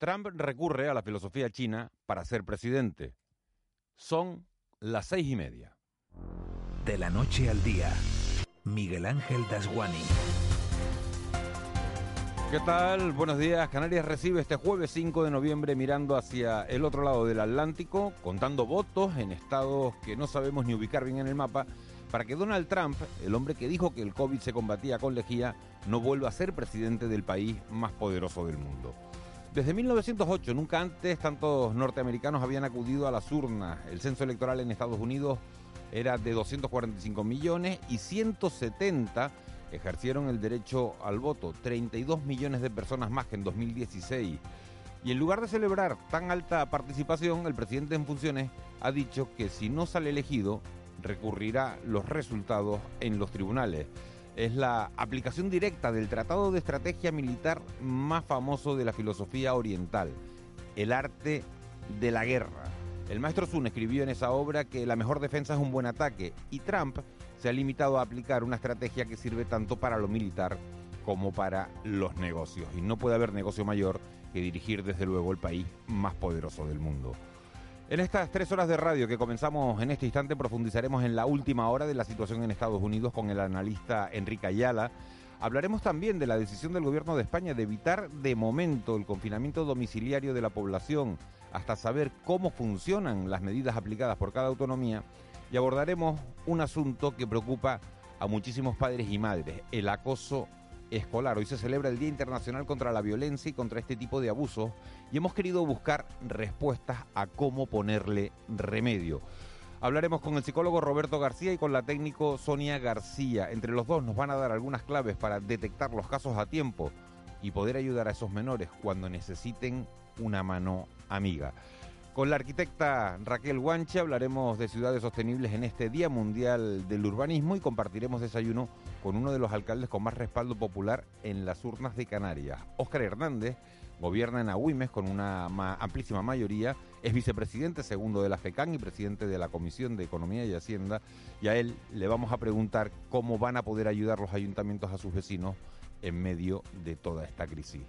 Trump recurre a la filosofía china para ser presidente. Son las seis y media. De la noche al día, Miguel Ángel Dasguani. ¿Qué tal? Buenos días. Canarias recibe este jueves 5 de noviembre mirando hacia el otro lado del Atlántico, contando votos en estados que no sabemos ni ubicar bien en el mapa, para que Donald Trump, el hombre que dijo que el COVID se combatía con lejía, no vuelva a ser presidente del país más poderoso del mundo. Desde 1908, nunca antes tantos norteamericanos habían acudido a las urnas. El censo electoral en Estados Unidos era de 245 millones y 170 ejercieron el derecho al voto, 32 millones de personas más que en 2016. Y en lugar de celebrar tan alta participación, el presidente en funciones ha dicho que si no sale elegido, recurrirá los resultados en los tribunales es la aplicación directa del Tratado de Estrategia Militar más famoso de la filosofía oriental, el arte de la guerra. El maestro Sun escribió en esa obra que la mejor defensa es un buen ataque y Trump se ha limitado a aplicar una estrategia que sirve tanto para lo militar como para los negocios. Y no puede haber negocio mayor que dirigir desde luego el país más poderoso del mundo. En estas tres horas de radio que comenzamos en este instante profundizaremos en la última hora de la situación en Estados Unidos con el analista Enrique Ayala. Hablaremos también de la decisión del gobierno de España de evitar de momento el confinamiento domiciliario de la población hasta saber cómo funcionan las medidas aplicadas por cada autonomía y abordaremos un asunto que preocupa a muchísimos padres y madres, el acoso escolar. Hoy se celebra el Día Internacional contra la Violencia y contra este tipo de abusos y hemos querido buscar respuestas a cómo ponerle remedio. Hablaremos con el psicólogo Roberto García y con la técnico Sonia García. Entre los dos nos van a dar algunas claves para detectar los casos a tiempo y poder ayudar a esos menores cuando necesiten una mano amiga. Con la arquitecta Raquel Guanche hablaremos de ciudades sostenibles en este Día Mundial del Urbanismo y compartiremos desayuno con uno de los alcaldes con más respaldo popular en las urnas de Canarias, Óscar Hernández, gobierna en Agüimes con una amplísima mayoría, es vicepresidente segundo de la FECAN y presidente de la Comisión de Economía y Hacienda, y a él le vamos a preguntar cómo van a poder ayudar los ayuntamientos a sus vecinos en medio de toda esta crisis.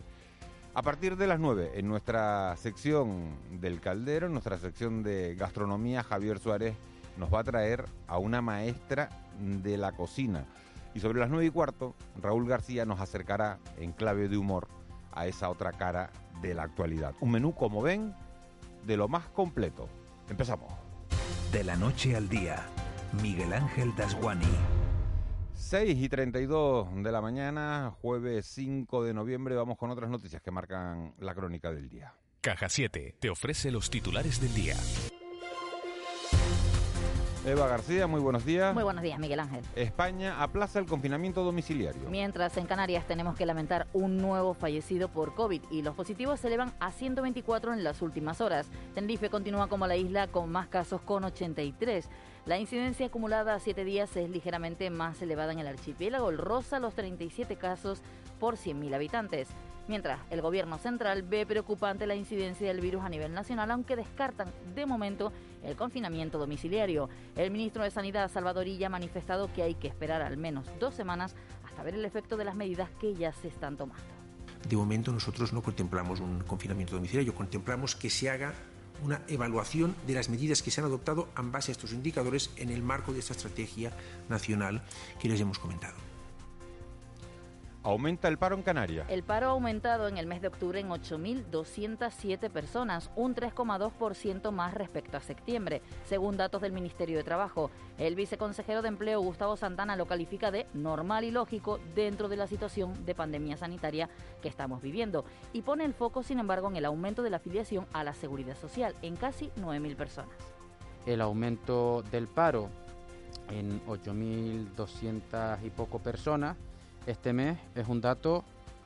A partir de las 9, en nuestra sección del caldero, en nuestra sección de gastronomía, Javier Suárez nos va a traer a una maestra de la cocina. Y sobre las 9 y cuarto, Raúl García nos acercará en clave de humor a esa otra cara de la actualidad. Un menú, como ven, de lo más completo. Empezamos. De la noche al día, Miguel Ángel Dasguani. 6 y 32 de la mañana, jueves 5 de noviembre, vamos con otras noticias que marcan la crónica del día. Caja 7 te ofrece los titulares del día. Eva García, muy buenos días. Muy buenos días, Miguel Ángel. España aplaza el confinamiento domiciliario. Mientras en Canarias tenemos que lamentar un nuevo fallecido por COVID y los positivos se elevan a 124 en las últimas horas. Tenerife continúa como la isla con más casos con 83. La incidencia acumulada a siete días es ligeramente más elevada en el archipiélago, rosa los 37 casos por 100.000 habitantes mientras el gobierno central ve preocupante la incidencia del virus a nivel nacional, aunque descartan de momento el confinamiento domiciliario. El ministro de Sanidad, Salvadorilla, ha manifestado que hay que esperar al menos dos semanas hasta ver el efecto de las medidas que ya se están tomando. De momento nosotros no contemplamos un confinamiento domiciliario, contemplamos que se haga una evaluación de las medidas que se han adoptado en base a estos indicadores en el marco de esta estrategia nacional que les hemos comentado. Aumenta el paro en Canarias. El paro ha aumentado en el mes de octubre en 8.207 personas, un 3,2% más respecto a septiembre, según datos del Ministerio de Trabajo. El viceconsejero de Empleo, Gustavo Santana, lo califica de normal y lógico dentro de la situación de pandemia sanitaria que estamos viviendo y pone el foco, sin embargo, en el aumento de la afiliación a la seguridad social en casi 9.000 personas. El aumento del paro en 8.200 y poco personas este mes es un dato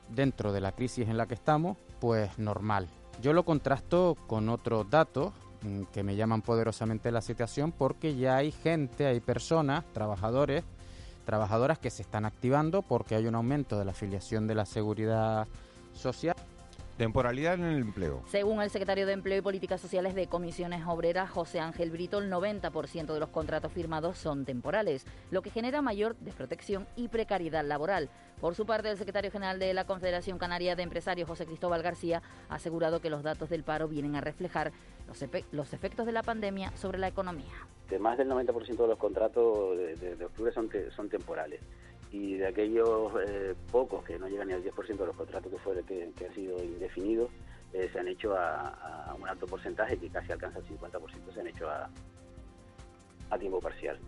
dentro de la crisis en la que estamos, pues normal. Yo lo contrasto con otros datos mm, que me llaman poderosamente la situación porque ya hay gente, hay personas, trabajadores, trabajadoras que se están activando porque hay un aumento de la afiliación de la seguridad social. Temporalidad en el empleo. Según el secretario de Empleo y Políticas Sociales de Comisiones Obreras, José Ángel Brito, el 90% de los contratos firmados son temporales, lo que genera mayor desprotección y precariedad laboral. Por su parte, el secretario general de la Confederación Canaria de Empresarios, José Cristóbal García, ha asegurado que los datos del paro vienen a reflejar los, los efectos de la pandemia sobre la economía. De más del 90% de los contratos de, octubre son, son temporales y de aquellos eh, pocos que no llegan ni al 10% de los contratos que, fue, que, han sido indefinidos, eh, se han hecho a, un alto porcentaje que casi alcanza el 50%, se han hecho a, a tiempo parcial.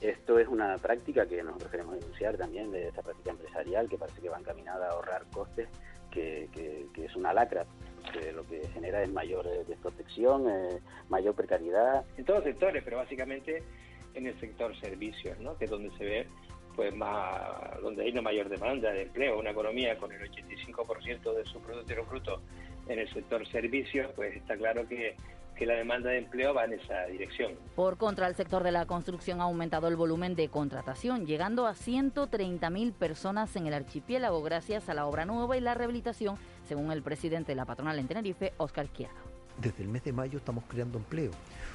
Esto es una práctica que nosotros queremos denunciar también, de esta práctica empresarial que parece que va encaminada a ahorrar costes, que, que, es una lacra, que lo que genera es mayor eh, desprotección, mayor precariedad. En todos los sectores, pero básicamente en el sector servicios, ¿no? que es donde se ve pues más donde hay una mayor demanda de empleo, una economía con el 85% de su Producto Bruto en el sector servicios, pues está claro que, que la demanda de empleo va en esa dirección. Por contra, el sector de la construcción ha aumentado el volumen de contratación, llegando a 130.000 personas en el archipiélago gracias a la obra nueva y la rehabilitación, según el presidente de la patronal en Tenerife, Óscar Izquierdo. Desde el mes de mayo estamos creando empleo.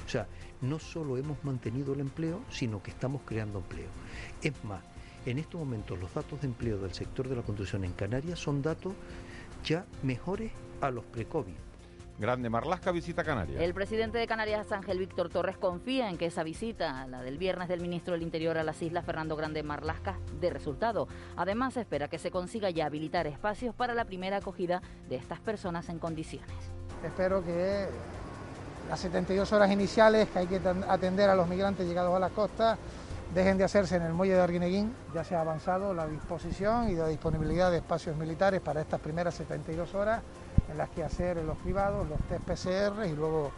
O sea, no solo hemos mantenido el empleo, sino que estamos creando empleo. Es más, en estos momentos los datos de empleo del sector de la construcción en Canarias son datos ya mejores a los pre-COVID. Grande Marlasca visita Canarias. El presidente de Canarias, Ángel Víctor Torres, confía en que esa visita, la del viernes del ministro del Interior a las islas, Fernando Grande Marlasca, dé resultado. Además, espera que se consiga ya habilitar espacios para la primera acogida de estas personas en condiciones. Espero que las 72 horas iniciales que hay que atender a los migrantes llegados a la costa dejen de hacerse en el muelle de Arguineguín. Ya se ha avanzado la disposición y la disponibilidad de espacios militares para estas primeras 72 horas en las que hacer los privados, los test PCR y luego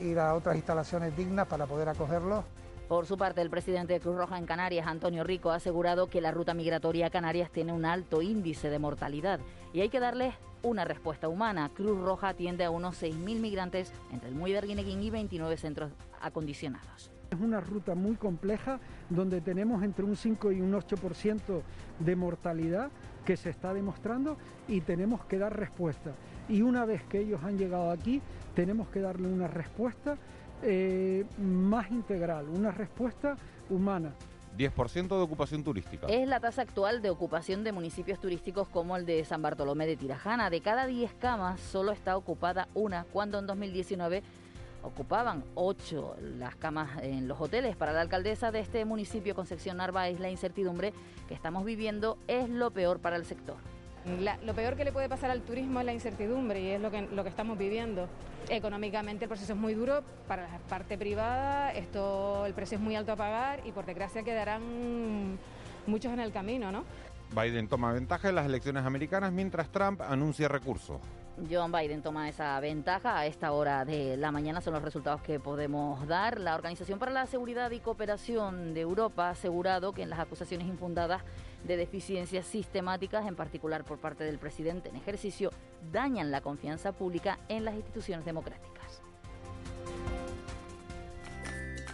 eh, ir a otras instalaciones dignas para poder acogerlos. Por su parte, el presidente de Cruz Roja en Canarias, Antonio Rico, ha asegurado que la ruta migratoria a Canarias tiene un alto índice de mortalidad y hay que darle una respuesta humana. Cruz Roja atiende a unos 6.000 migrantes entre el muelle de Arguineguín y 29 centros acondicionados. Es una ruta muy compleja donde tenemos entre un 5 y un 8% de mortalidad que se está demostrando y tenemos que dar respuesta. Y una vez que ellos han llegado aquí, tenemos que darle una respuesta eh, más integral, una respuesta humana. 10% de ocupación turística. Es la tasa actual de ocupación de municipios turísticos como el de San Bartolomé de Tirajana. De cada 10 camas solo está ocupada una, cuando en 2019 ocupaban ocho las camas en los hoteles. Para la alcaldesa de este municipio, Concepción Narváez, la incertidumbre que estamos viviendo es lo peor para el sector. lo peor que le puede pasar al turismo es la incertidumbre y es lo que, lo que estamos viviendo. Económicamente el proceso es muy duro, para la parte privada esto, el precio es muy alto a pagar y por desgracia quedarán muchos en el camino, ¿no? Biden toma ventaja en las elecciones americanas mientras Trump anuncia recursos. John Biden toma esa ventaja. A esta hora de la mañana son los resultados que podemos dar. La Organización para la Seguridad y Cooperación de Europa ha asegurado que en las acusaciones infundadas de deficiencias sistemáticas, en particular por parte del presidente en ejercicio, dañan la confianza pública en las instituciones democráticas.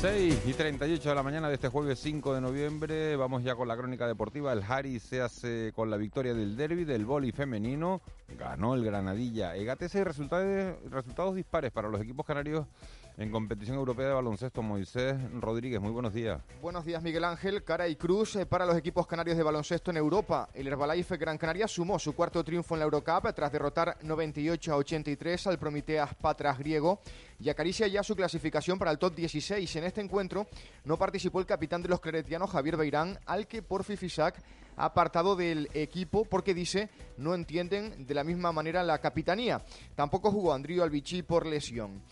6 y 38 de la mañana de este jueves 5 de noviembre. Vamos ya con la crónica deportiva. El Harry se hace con la victoria del derby del boli femenino. Ganó el Granadilla. Egatese resultados, resultados dispares para los equipos canarios en competición europea de baloncesto, Moisés Rodríguez, muy buenos días. Buenos días, Miguel Ángel. Cara y cruz eh, para los equipos canarios de baloncesto en Europa. El Herbalife Gran Canaria sumó su cuarto triunfo en la Eurocup tras derrotar 98 a 83 al Prometeas Patras griego y acaricia ya su clasificación para el top 16. En este encuentro no participó el capitán de los claretianos, Javier Beirán, al que por Fifisac ha apartado del equipo porque dice no entienden de la misma manera la capitanía. Tampoco jugó Andrío Albichi por lesión.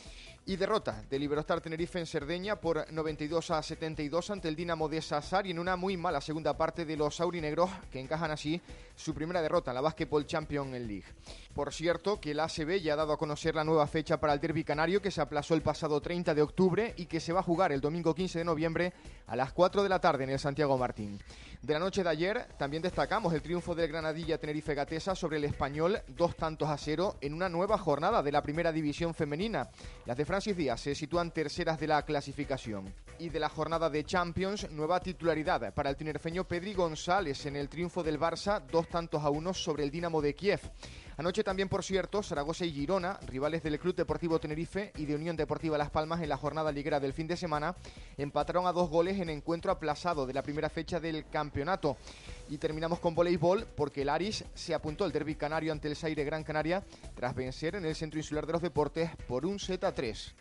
Y derrota del Iberostar Tenerife en Cerdeña por 92 a 72 ante el Dinamo de Sassari en una muy mala segunda parte de los aurinegros que encajan así su primera derrota en la Basketball Champions League. Por cierto, que el ACB ya ha dado a conocer la nueva fecha para el derby canario que se aplazó el pasado 30 de octubre y que se va a jugar el domingo 15 de noviembre a las 4 de la tarde en el Santiago Martín. De la noche de ayer también destacamos el triunfo del Granadilla Tenerife Gatesa sobre el Español, dos tantos a cero en una nueva jornada de la primera división femenina. Las de Francis Díaz se sitúan terceras de la clasificación. Y de la jornada de Champions, nueva titularidad para el tinerfeño Pedri González en el triunfo del Barça, dos tantos a uno sobre el Dinamo de Kiev. Anoche también, por cierto, Zaragoza y Girona, rivales del Club Deportivo Tenerife y de Unión Deportiva Las Palmas en la jornada liguera del fin de semana, empataron a dos goles en encuentro aplazado de la primera fecha del campeonato. Y terminamos con voleibol porque el Aris se apuntó al derby canario ante el Zaire Gran Canaria tras vencer en el Centro Insular de los Deportes por un Z3.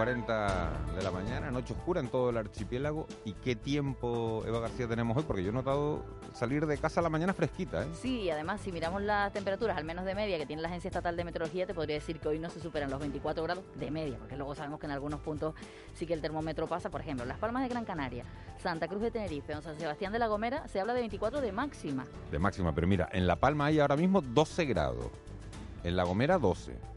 8.40 de la mañana, noche oscura en todo el archipiélago. ¿Y qué tiempo, Eva García, tenemos hoy? Porque yo he notado salir de casa a la mañana fresquita. ¿eh? Sí, y además, si miramos las temperaturas, al menos de media, que tiene la Agencia Estatal de Meteorología, te podría decir que hoy no se superan los 24 grados de media, porque luego sabemos que en algunos puntos sí que el termómetro pasa. Por ejemplo, Las Palmas de Gran Canaria, Santa Cruz de Tenerife, o San Sebastián de la Gomera, se habla de 24 de máxima. De máxima, pero mira, en La Palma hay ahora mismo 12 grados, en La Gomera 12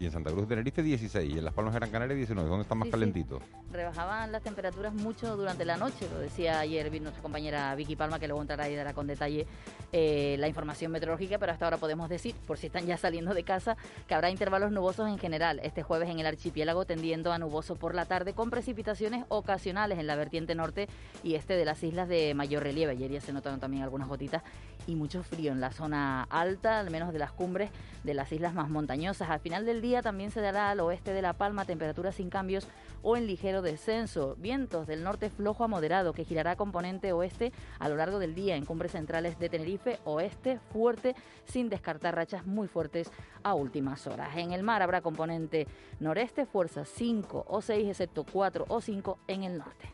y en Santa Cruz de Tenerife 16 y en Las Palmas de Gran Canaria 19, ¿dónde está más Sí, sí. calentito? Rebajaban las temperaturas mucho durante la noche, lo decía ayer nuestra compañera Vicky Palma, que luego entrará y dará con detalle eh, la información meteorológica, pero hasta ahora podemos decir, por si están ya saliendo de casa, que habrá intervalos nubosos en general este jueves en el archipiélago, tendiendo a nuboso por la tarde, con precipitaciones ocasionales en la vertiente norte y este de las islas de mayor relieve. Ayer ya se notaron también algunas gotitas y mucho frío en la zona alta, al menos de las cumbres de las islas más montañosas. Al final del día también se dará al oeste de La Palma temperaturas sin cambios o en ligero descenso. Vientos del norte flojo a moderado que girará componente oeste a lo largo del día en cumbres centrales de Tenerife, oeste fuerte sin descartar rachas muy fuertes a últimas horas. En el mar habrá componente noreste, fuerza 5 o 6 excepto 4 o 5 en el norte.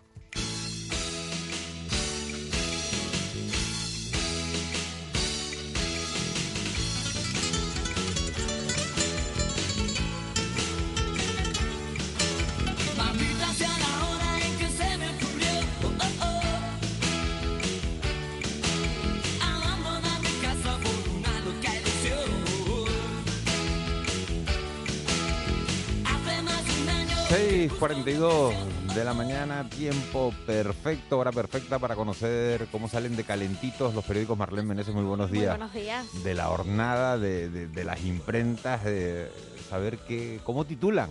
6.42 de la mañana, tiempo perfecto, hora perfecta para conocer cómo salen de calentitos los periódicos. Marlene Meneses, muy buenos Muy días. buenos días. De la hornada, de, de- de las imprentas, de saber qué, cómo titulan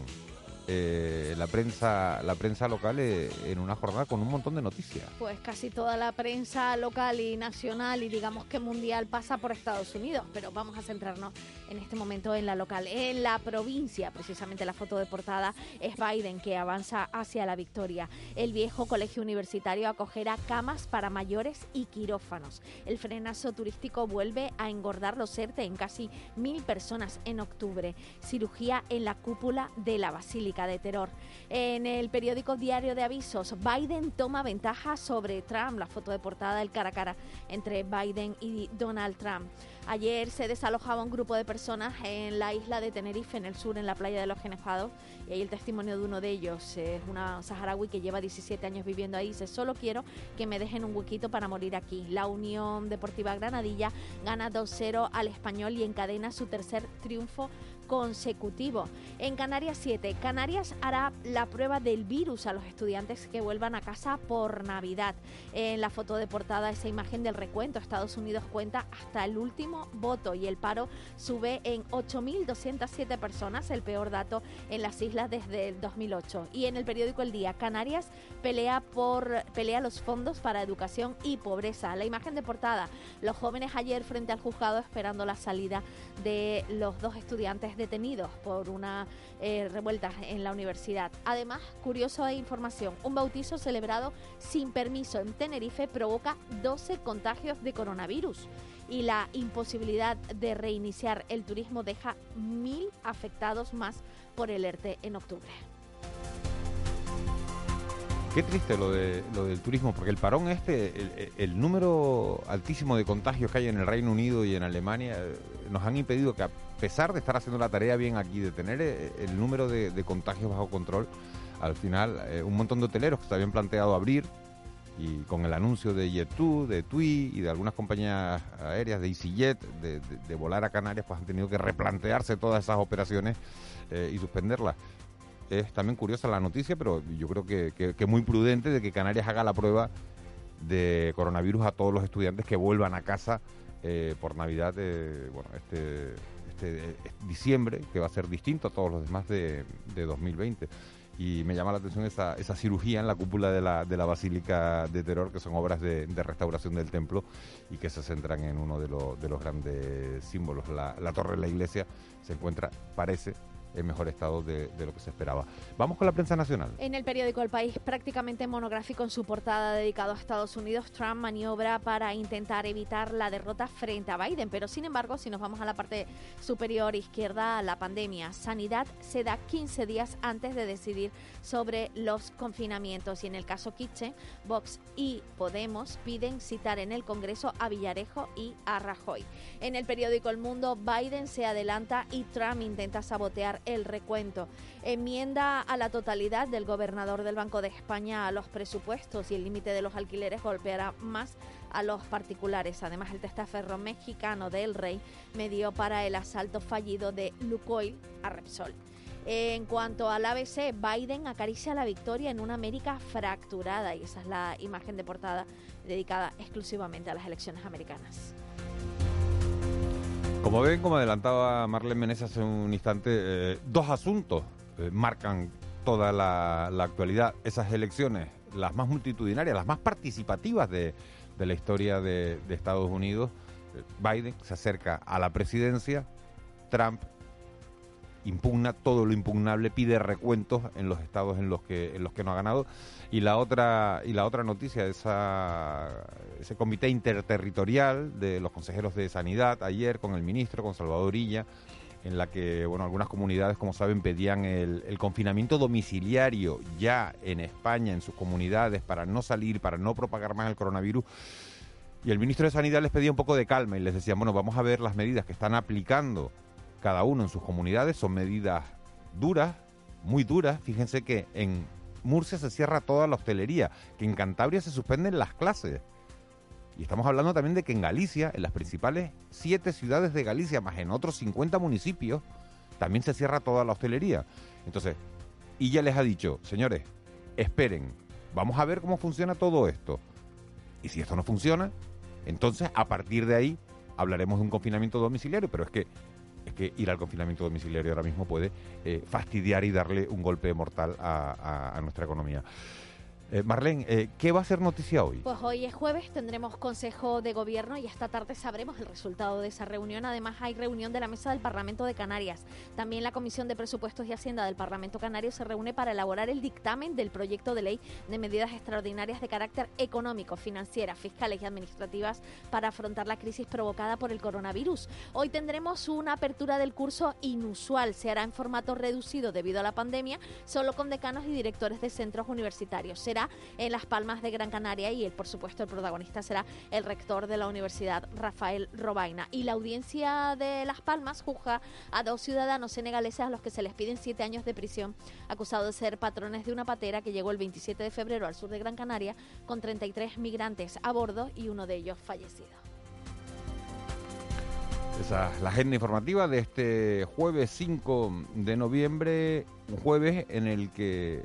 eh, la prensa la prensa local eh, en una jornada con un montón de noticias. Pues casi toda la prensa local y nacional y digamos que mundial pasa por Estados Unidos, pero vamos a centrarnos en este momento en la local. En la provincia, precisamente la foto de portada es Biden que avanza hacia la victoria. El viejo colegio universitario acogerá camas para mayores y quirófanos. El frenazo turístico vuelve a engordar los ERTE en casi mil personas en octubre. Cirugía en la cúpula de la Basílica de Terror. En el periódico Diario de Avisos, Biden toma ventaja sobre Trump. La foto de portada del cara a cara entre Biden y Donald Trump. Ayer se desalojaba un grupo de personas en la isla de Tenerife, en el sur, en la playa de los Genefados, y ahí el testimonio de uno de ellos es una saharaui que lleva 17 años viviendo ahí. Dice, solo quiero que me dejen un huequito para morir aquí. La Unión Deportiva Granadilla gana 2-0 al español y encadena su tercer triunfo consecutivo. En Canarias 7, Canarias hará la prueba del virus a los estudiantes que vuelvan a casa por Navidad. En la foto de portada, esa imagen del recuento, Estados Unidos cuenta hasta el último voto y el paro sube en 8.207 personas, el peor dato en las islas desde el 2008. Y en el periódico El Día, Canarias pelea por pelea los fondos para educación y pobreza. La imagen de portada, los jóvenes ayer frente al juzgado esperando la salida de los dos estudiantes detenidos por una eh, revuelta en la universidad. Además, curioso de información, un bautizo celebrado sin permiso en Tenerife provoca 12 contagios de coronavirus y la imposibilidad de reiniciar el turismo deja mil afectados más por el ERTE en octubre. Qué triste lo, de, lo del turismo, porque el parón este, el, número altísimo de contagios que hay en el Reino Unido y en Alemania, eh, nos han impedido que pesar de estar haciendo la tarea bien aquí, de tener eh, el número de, contagios bajo control, al final eh, un montón de hoteleros que se habían planteado abrir y con el anuncio de Jet2, de TUI y de algunas compañías aéreas, de EasyJet, de, volar a Canarias, pues han tenido que replantearse todas esas operaciones eh, y suspenderlas. Es también curiosa la noticia, pero yo creo que, que, muy prudente de que Canarias haga la prueba de coronavirus a todos los estudiantes que vuelvan a casa por Navidad, bueno, este, este eh, diciembre, que va a ser distinto a todos los demás de, de 2020. Y me llama la atención esa, esa cirugía en la cúpula de la, de la Basílica de Terror, que son obras de, de restauración del templo y que se centran en uno de, los- de los grandes símbolos. La, la torre de la iglesia se encuentra, parece, en mejor estado de, lo que se esperaba. Vamos con la prensa nacional. En el periódico El País, prácticamente monográfico en su portada dedicado a Estados Unidos, Trump maniobra para intentar evitar la derrota frente a Biden. Pero sin embargo, si nos vamos a la parte superior izquierda, la pandemia, Sanidad se da 15 días antes de decidir sobre los confinamientos. Y en el caso Kitchen, Vox y Podemos piden citar en el Congreso a Villarejo y a Rajoy. En el periódico El Mundo, Biden se adelanta y Trump intenta sabotear el recuento. Enmienda a la totalidad del gobernador del Banco de España a los presupuestos y el límite de los alquileres golpeará más a los particulares. Además, el testaferro mexicano del Rey medió para el asalto fallido de Lukoil a Repsol. En cuanto al ABC, Biden acaricia la victoria en una América fracturada y esa es la imagen de portada dedicada exclusivamente a las elecciones americanas. Como ven, como adelantaba Marlene Menezes hace un instante, eh, dos asuntos eh, marcan toda la, actualidad. Esas elecciones, las más multitudinarias, las más participativas de, de la historia de, de Estados Unidos. Eh, Biden se acerca a la presidencia, Trump impugna todo lo impugnable, pide recuentos en los estados en los que en los que no ha ganado. Y la otra y la otra noticia esa ese comité interterritorial de los consejeros de sanidad ayer con el ministro con Salvador Illa en la que bueno algunas comunidades como saben pedían el, el confinamiento domiciliario ya en España en sus comunidades para no salir para no propagar más el coronavirus. Y el ministro de Sanidad les pedía un poco de calma y les decía, bueno, vamos a ver las medidas que están aplicando cada uno en sus comunidades. Son medidas duras, muy duras. Fíjense que en Murcia se cierra toda la hostelería, que en Cantabria se suspenden las clases. Y estamos hablando también de que en Galicia, en las principales siete ciudades de Galicia, más en otros 50 municipios, también se cierra toda la hostelería. Entonces, y ya les ha dicho, señores, esperen, vamos a ver cómo funciona todo esto. Y si esto no funciona, entonces a partir de ahí hablaremos de un confinamiento domiciliario, pero es que es que ir al confinamiento domiciliario ahora mismo puede eh, fastidiar y darle un golpe mortal a, nuestra economía. Eh, Marlene, eh, ¿qué va a ser noticia hoy? Pues hoy es jueves, tendremos Consejo de Gobierno y esta tarde sabremos el resultado de esa reunión. Además hay reunión de la Mesa del Parlamento de Canarias. También la Comisión de Presupuestos y Hacienda del Parlamento Canario se reúne para elaborar el dictamen del proyecto de ley de medidas extraordinarias de carácter económico, financieras, fiscales y administrativas para afrontar la crisis provocada por el coronavirus. Hoy tendremos una apertura del curso inusual. Se hará en formato reducido debido a la pandemia, solo con decanos y directores de centros universitarios. En Las Palmas de Gran Canaria y, el, por supuesto, el protagonista será el rector de la Universidad, Rafael Robaina. Y la audiencia de Las Palmas juzga a dos ciudadanos senegaleses a los que se les piden siete años de prisión, acusados de ser patrones de una patera que llegó el 27 de febrero al sur de Gran Canaria con 33 migrantes a bordo y uno de ellos fallecido. Esa es la agenda informativa de este jueves 5 de noviembre, un jueves en el que,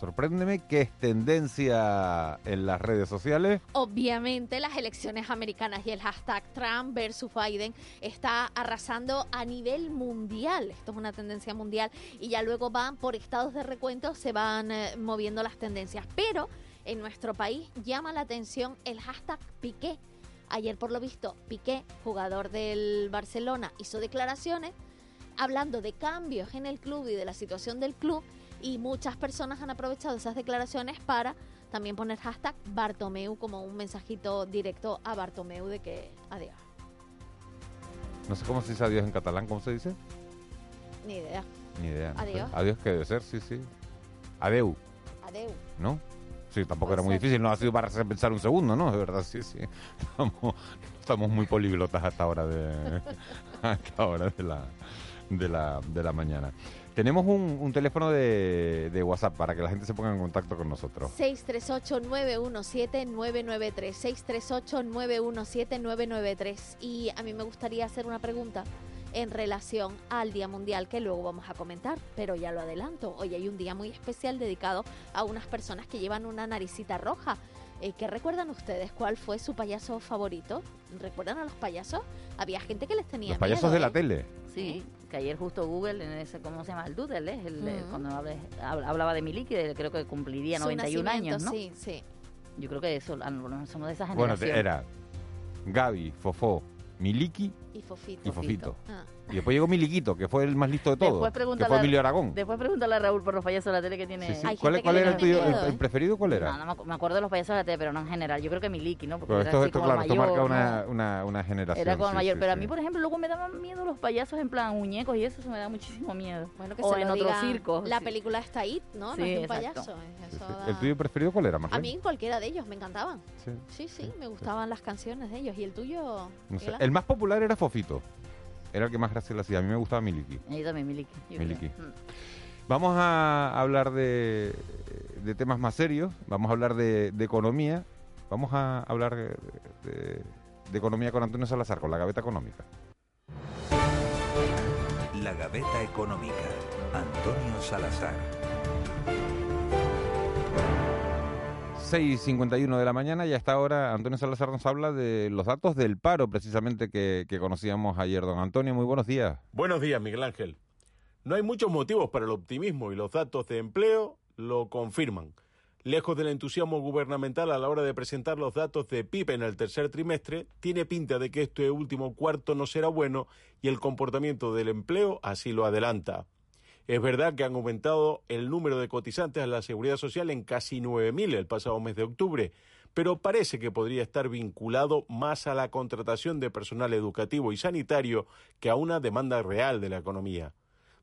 sorpréndeme, que es tendencia en las redes sociales. Obviamente las elecciones americanas y el hashtag Trump versus Biden está arrasando a nivel mundial. Esto es una tendencia mundial y ya luego van por estados de recuento, se van eh, moviendo las tendencias. Pero en nuestro país llama la atención el hashtag Piqué. Ayer por lo visto Piqué, jugador del Barcelona, hizo declaraciones hablando de cambios en el club y de la situación del club y muchas personas han aprovechado esas declaraciones para también poner hashtag Bartomeu como un mensajito directo a Bartomeu de que adiós. No sé cómo se dice adiós en catalán, ¿cómo se dice? Ni idea. Ni idea. no sé. Adiós. Adiós que debe ser, sí, sí. Adeu, Adeu. ¿no? Sí, tampoco era muy ser. difícil, no ha sido para pensar un segundo, ¿no? De verdad, sí, sí. Estamos, estamos muy políglotas hasta ahora de hasta ahora de la de la, de la mañana. Tenemos un, un teléfono de, de WhatsApp para que la gente se ponga en contacto con nosotros. 638-917-993. 638-917-993. Y a mí me gustaría hacer una pregunta en relación al Día Mundial que luego vamos a comentar, pero ya lo adelanto. Hoy hay un día muy especial dedicado a unas personas que llevan una naricita roja. Eh, ¿Qué recuerdan ustedes? ¿Cuál fue su payaso favorito? ¿Recuerdan a los payasos? Había gente que les tenía Los payasos de ¿eh? la tele. Sí, que ayer justo Google, en ese, ¿cómo se llama? El Doodle, ¿eh? El, el- Ujú. cuando hablé- hab- hablaba de Miliki, de- creo que cumpliría Su 91 años, ¿no? Sí, sí. Yo creo que eso, somos de esa Bueno, generación. te- era Gaby, Fofó, Miliki Y Fofito. y Fofito. Ah. Y después llegó Miliquito, que fue el más listo de todos. Que fue Emilio Aragón. Después pregúntale a Raúl por los payasos de la tele que tiene. Sí, sí. ¿Cuál, cuál era el tuyo? el, el preferido cuál era? No, no me, acu- me acuerdo de los payasos de la tele, pero no en general. Yo creo que Miliki, ¿no? Porque Pero era esto, así esto, como claro, el esto marca mayor, una, ¿no? una, una generación. Era como el sí, mayor, sí, pero a mí, por ejemplo, luego me daban miedo los payasos en plan muñecos y eso, eso me da muchísimo miedo. Bueno, que o se en lo otros diga- circos. La sí. película está ahí, ¿no? Sí, no es de un payaso. ¿El tuyo preferido cuál era, A mí cualquiera de ellos me encantaban. Sí. Sí, me gustaban las canciones de ellos. ¿Y el tuyo? El más popular era Fofito. Era el que más gracia le hacía. A mí me gustaba Miliki. Yo también, Miliki. Miliki. Mm. Vamos a hablar de, de temas más serios. Vamos a hablar de, de economía. Vamos a hablar de economía con Antonio Salazar, con la gaveta económica. La Gaveta Económica. Antonio Salazar. 6.51 de la mañana y hasta ahora Antonio Salazar nos habla de los datos del paro precisamente que, que conocíamos ayer. Don Antonio, muy buenos días. Buenos días, Miguel Ángel. No hay muchos motivos para el optimismo y los datos de empleo lo confirman. Lejos del entusiasmo gubernamental a la hora de presentar los datos de PIB en el tercer trimestre, tiene pinta de que este último cuarto no será bueno y el comportamiento del empleo así lo adelanta. Es verdad que han aumentado el número de cotizantes a la seguridad social en casi 9.000 el pasado mes de octubre, pero parece que podría estar vinculado más a la contratación de personal educativo y sanitario que a una demanda real de la economía.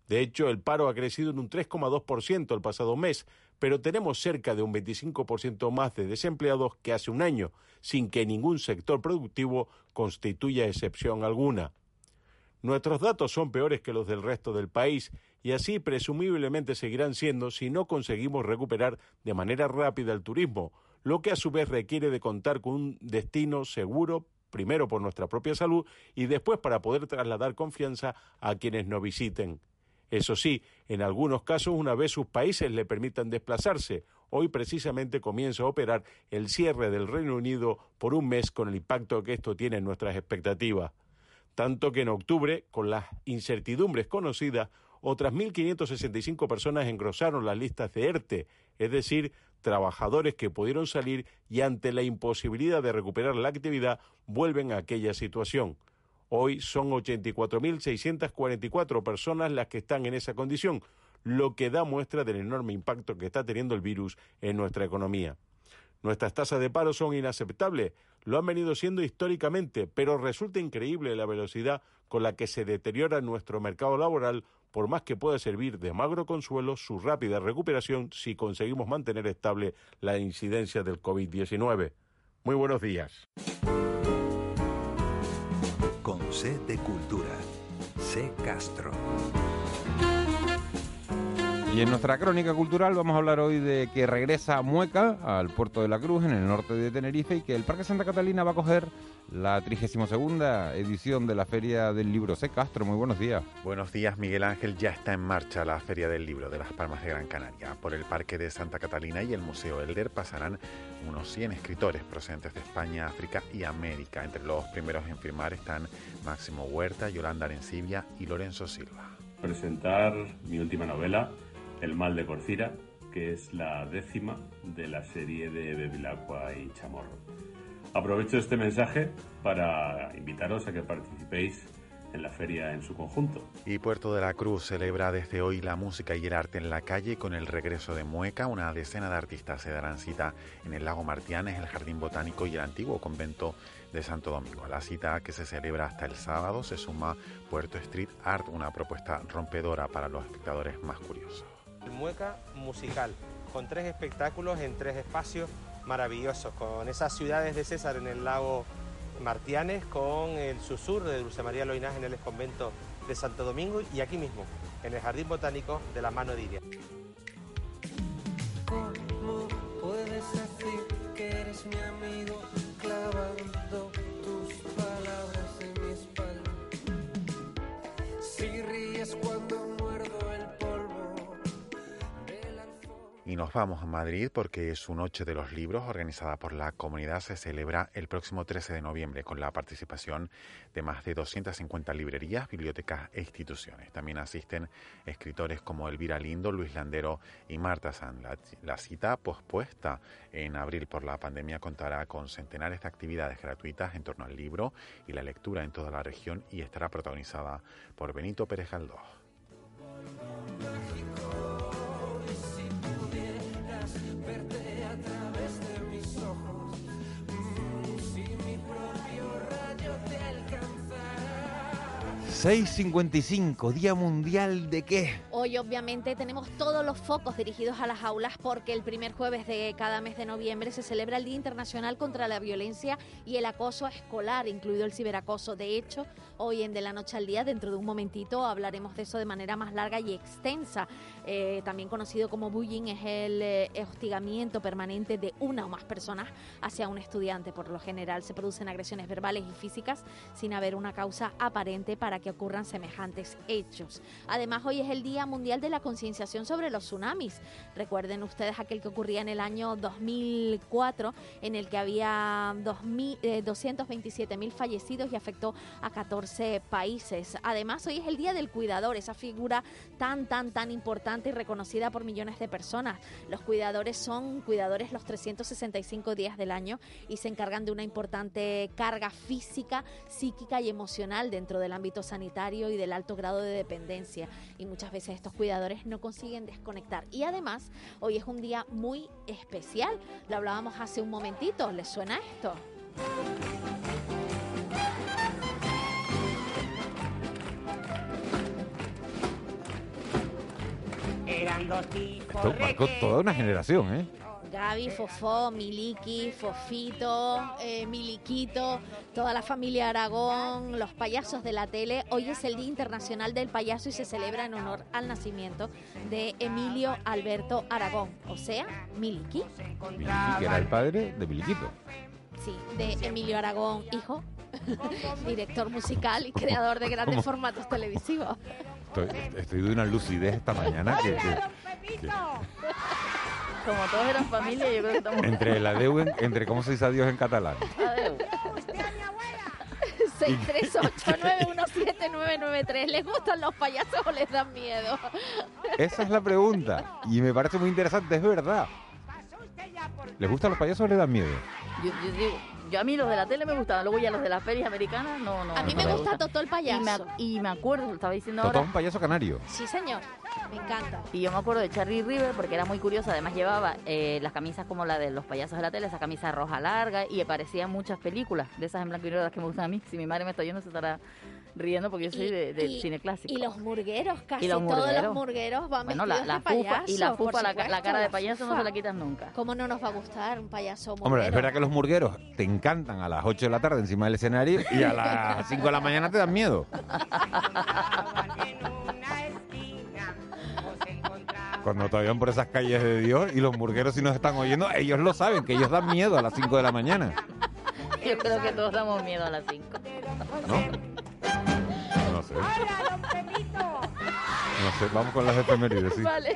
De hecho, el paro ha crecido en un 3,2% el pasado mes, pero tenemos cerca de un 25% más de desempleados que hace un año, sin que ningún sector productivo constituya excepción alguna. Nuestros datos son peores que los del resto del país y así presumiblemente seguirán siendo si no conseguimos recuperar de manera rápida el turismo, lo que a su vez requiere de contar con un destino seguro, primero por nuestra propia salud y después para poder trasladar confianza a quienes nos visiten. Eso sí, en algunos casos, una vez sus países le permitan desplazarse, hoy precisamente comienza a operar el cierre del Reino Unido por un mes con el impacto que esto tiene en nuestras expectativas tanto que en octubre, con las incertidumbres conocidas, otras 1.565 personas engrosaron las listas de ERTE, es decir, trabajadores que pudieron salir y ante la imposibilidad de recuperar la actividad vuelven a aquella situación. Hoy son 84.644 personas las que están en esa condición, lo que da muestra del enorme impacto que está teniendo el virus en nuestra economía. Nuestras tasas de paro son inaceptables, lo han venido siendo históricamente, pero resulta increíble la velocidad con la que se deteriora nuestro mercado laboral, por más que pueda servir de magro consuelo su rápida recuperación si conseguimos mantener estable la incidencia del COVID-19. Muy buenos días. Con C de Cultura. C Castro. Y en nuestra crónica cultural vamos a hablar hoy de que regresa Mueca al puerto de la Cruz en el norte de Tenerife y que el Parque Santa Catalina va a coger la 32 edición de la Feria del Libro. C. Castro, muy buenos días. Buenos días, Miguel Ángel. Ya está en marcha la Feria del Libro de las Palmas de Gran Canaria. Por el Parque de Santa Catalina y el Museo Elder pasarán unos 100 escritores procedentes de España, África y América. Entre los primeros en firmar están Máximo Huerta, Yolanda Arencibia y Lorenzo Silva. presentar mi última novela, El mal de Corcira, que es la décima de la serie de Bevilacqua y Chamorro. Aprovecho este mensaje para invitaros a que participéis en la feria en su conjunto. Y Puerto de la Cruz celebra desde hoy la música y el arte en la calle con el regreso de Mueca. Una decena de artistas se darán cita en el lago Martianes, el Jardín Botánico y el antiguo convento de Santo Domingo. La cita que se celebra hasta el sábado se suma Puerto Street Art, una propuesta rompedora para los espectadores más curiosos. El Mueca musical, con tres espectáculos en tres espacios maravillosos, con esas ciudades de César en el lago Martianes con el susurro de Dulce María Loinás en el convento de Santo Domingo y aquí mismo, en el Jardín Botánico de la mano de Iria. ¿Cómo puedes decir que eres mi amigo nos vamos a Madrid porque su Noche de los Libros, organizada por la comunidad, se celebra el próximo 13 de noviembre con la participación de más de 250 librerías, bibliotecas e instituciones. También asisten escritores como Elvira Lindo, Luis Landero y Marta San. La, la cita, pospuesta en abril por la pandemia, contará con centenares de actividades gratuitas en torno al libro y la lectura en toda la región y estará protagonizada por Benito Pérez Galdós. 6.55, Día Mundial de qué? Hoy obviamente tenemos todos los focos dirigidos a las aulas porque el primer jueves de cada mes de noviembre se celebra el Día Internacional contra la Violencia y el Acoso Escolar, incluido el ciberacoso. De hecho, hoy en De la Noche al Día, dentro de un momentito, hablaremos de eso de manera más larga y extensa. Eh, también conocido como bullying es el eh, hostigamiento permanente de una o más personas hacia un estudiante. Por lo general se producen agresiones verbales y físicas sin haber una causa aparente para que ocurran semejantes hechos. Además, hoy es el Día Mundial de la Concienciación sobre los Tsunamis. Recuerden ustedes aquel que ocurría en el año 2004, en el que había 2000, eh, 227.000 fallecidos y afectó a 14 países. Además, hoy es el Día del Cuidador, esa figura tan, tan, tan importante y reconocida por millones de personas. Los cuidadores son cuidadores los 365 días del año y se encargan de una importante carga física, psíquica y emocional dentro del ámbito sanitario y del alto grado de dependencia. Y muchas veces estos cuidadores no consiguen desconectar. Y además, hoy es un día muy especial. Lo hablábamos hace un momentito. ¿Les suena esto? Eran dos tipos Esto marcó toda una generación, ¿eh? Gaby, Fofó, Miliki, Fofito, eh, Miliquito, toda la familia Aragón, los payasos de la tele. Hoy es el Día Internacional del Payaso y se celebra en honor al nacimiento de Emilio Alberto Aragón, o sea, Miliki. Miliki, que era el padre de Miliquito. Sí, de Emilio Aragón, hijo, director musical y creador de grandes ¿Cómo? formatos televisivos. Estoy, estoy de una lucidez esta mañana que, que- que- Como todos eran familia, yo creo que estamos... entre la deuda, entre cómo se dice adiós en catalán. Adeu. 638917993. ¿Les gustan los payasos o les dan miedo? Esa es la pregunta. Y me parece muy interesante, es verdad. ¿Les gustan los payasos o les dan miedo? Yo, yo digo, yo a mí los de la tele me gustaban, luego ya los de las ferias americanas, no, no. A mí no me gusta gustan. Totó el payaso. Y me, ac- y me acuerdo, lo estaba diciendo Totó ahora, un payaso canario. Sí, señor. Me encanta. y yo me acuerdo de Charlie River porque era muy curiosa, además llevaba eh, las camisas como la de los payasos de la tele, esa camisa roja larga, y aparecía en muchas películas, de esas en blanco y negro las que me gustan a mí. Si mi madre me está oyendo se estará riendo porque yo soy de, del y- cine clásico. Y los murgueros, casi Y los todos los murgueros. murgueros van Bueno, la, vestidos la de fupa, payaso. y la por fupa, la, la cara de la payaso no se la quitas nunca. ¿Cómo no nos va a gustar un payaso murguero? Hombre, es verdad que los murgueros te encantan a las 8 de la tarde encima del escenario y a las 5 de la mañana te dan miedo. Cuando todavía van por esas calles de Dios y los murgueros si nos están oyendo, ellos lo saben, que ellos dan miedo a las 5 de la mañana. Yo creo que todos damos miedo a las 5. ¿No? No sé. No sé, vamos con las efemérides, sí. Vale.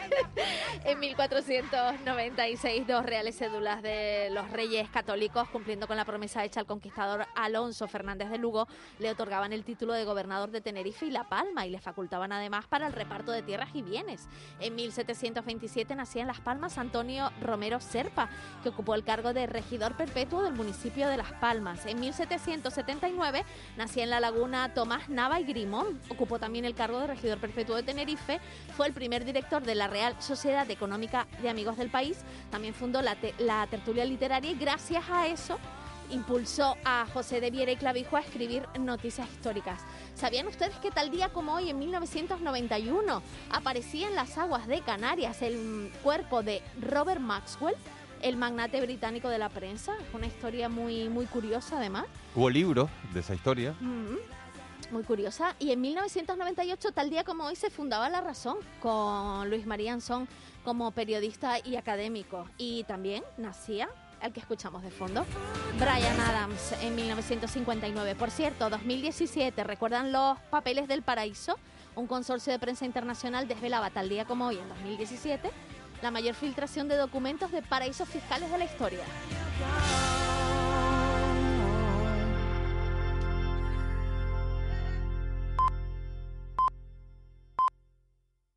En 1496, dos reales cédulas de los reyes católicos, cumpliendo con la promesa hecha al conquistador Alonso Fernández de Lugo, le otorgaban el título de gobernador de Tenerife y La Palma y le facultaban además para el reparto de tierras y bienes. En 1727 nacía en Las Palmas Antonio Romero Serpa, que ocupó el cargo de regidor perpetuo del municipio de Las Palmas. En 1779 nacía en La Laguna Tomás Nava y Grimón, ocupó también el cargo de regidor perpetuo de Tenerife, fue el primer director de la Real Sociedad Económica de Amigos del País, también fundó la, te- la tertulia literaria y gracias a eso impulsó a José de Viera y Clavijo a escribir noticias históricas. ¿Sabían ustedes que tal día como hoy, en 1991, aparecía en las aguas de Canarias el cuerpo de Robert Maxwell? el magnate británico de la prensa. Es una historia muy, muy curiosa además. Hubo libros de esa historia. Mm, muy curiosa. Y en 1998, tal día como hoy, se fundaba La Razón con Luis María Anzón como periodista y académico. Y también nacía el que escuchamos de fondo, Brian Adams, en 1959. Por cierto, 2017, ¿recuerdan los papeles del paraíso? Un consorcio de prensa internacional desvelaba tal día como hoy, en 2017, la mayor filtración de documentos de paraísos fiscales de la historia.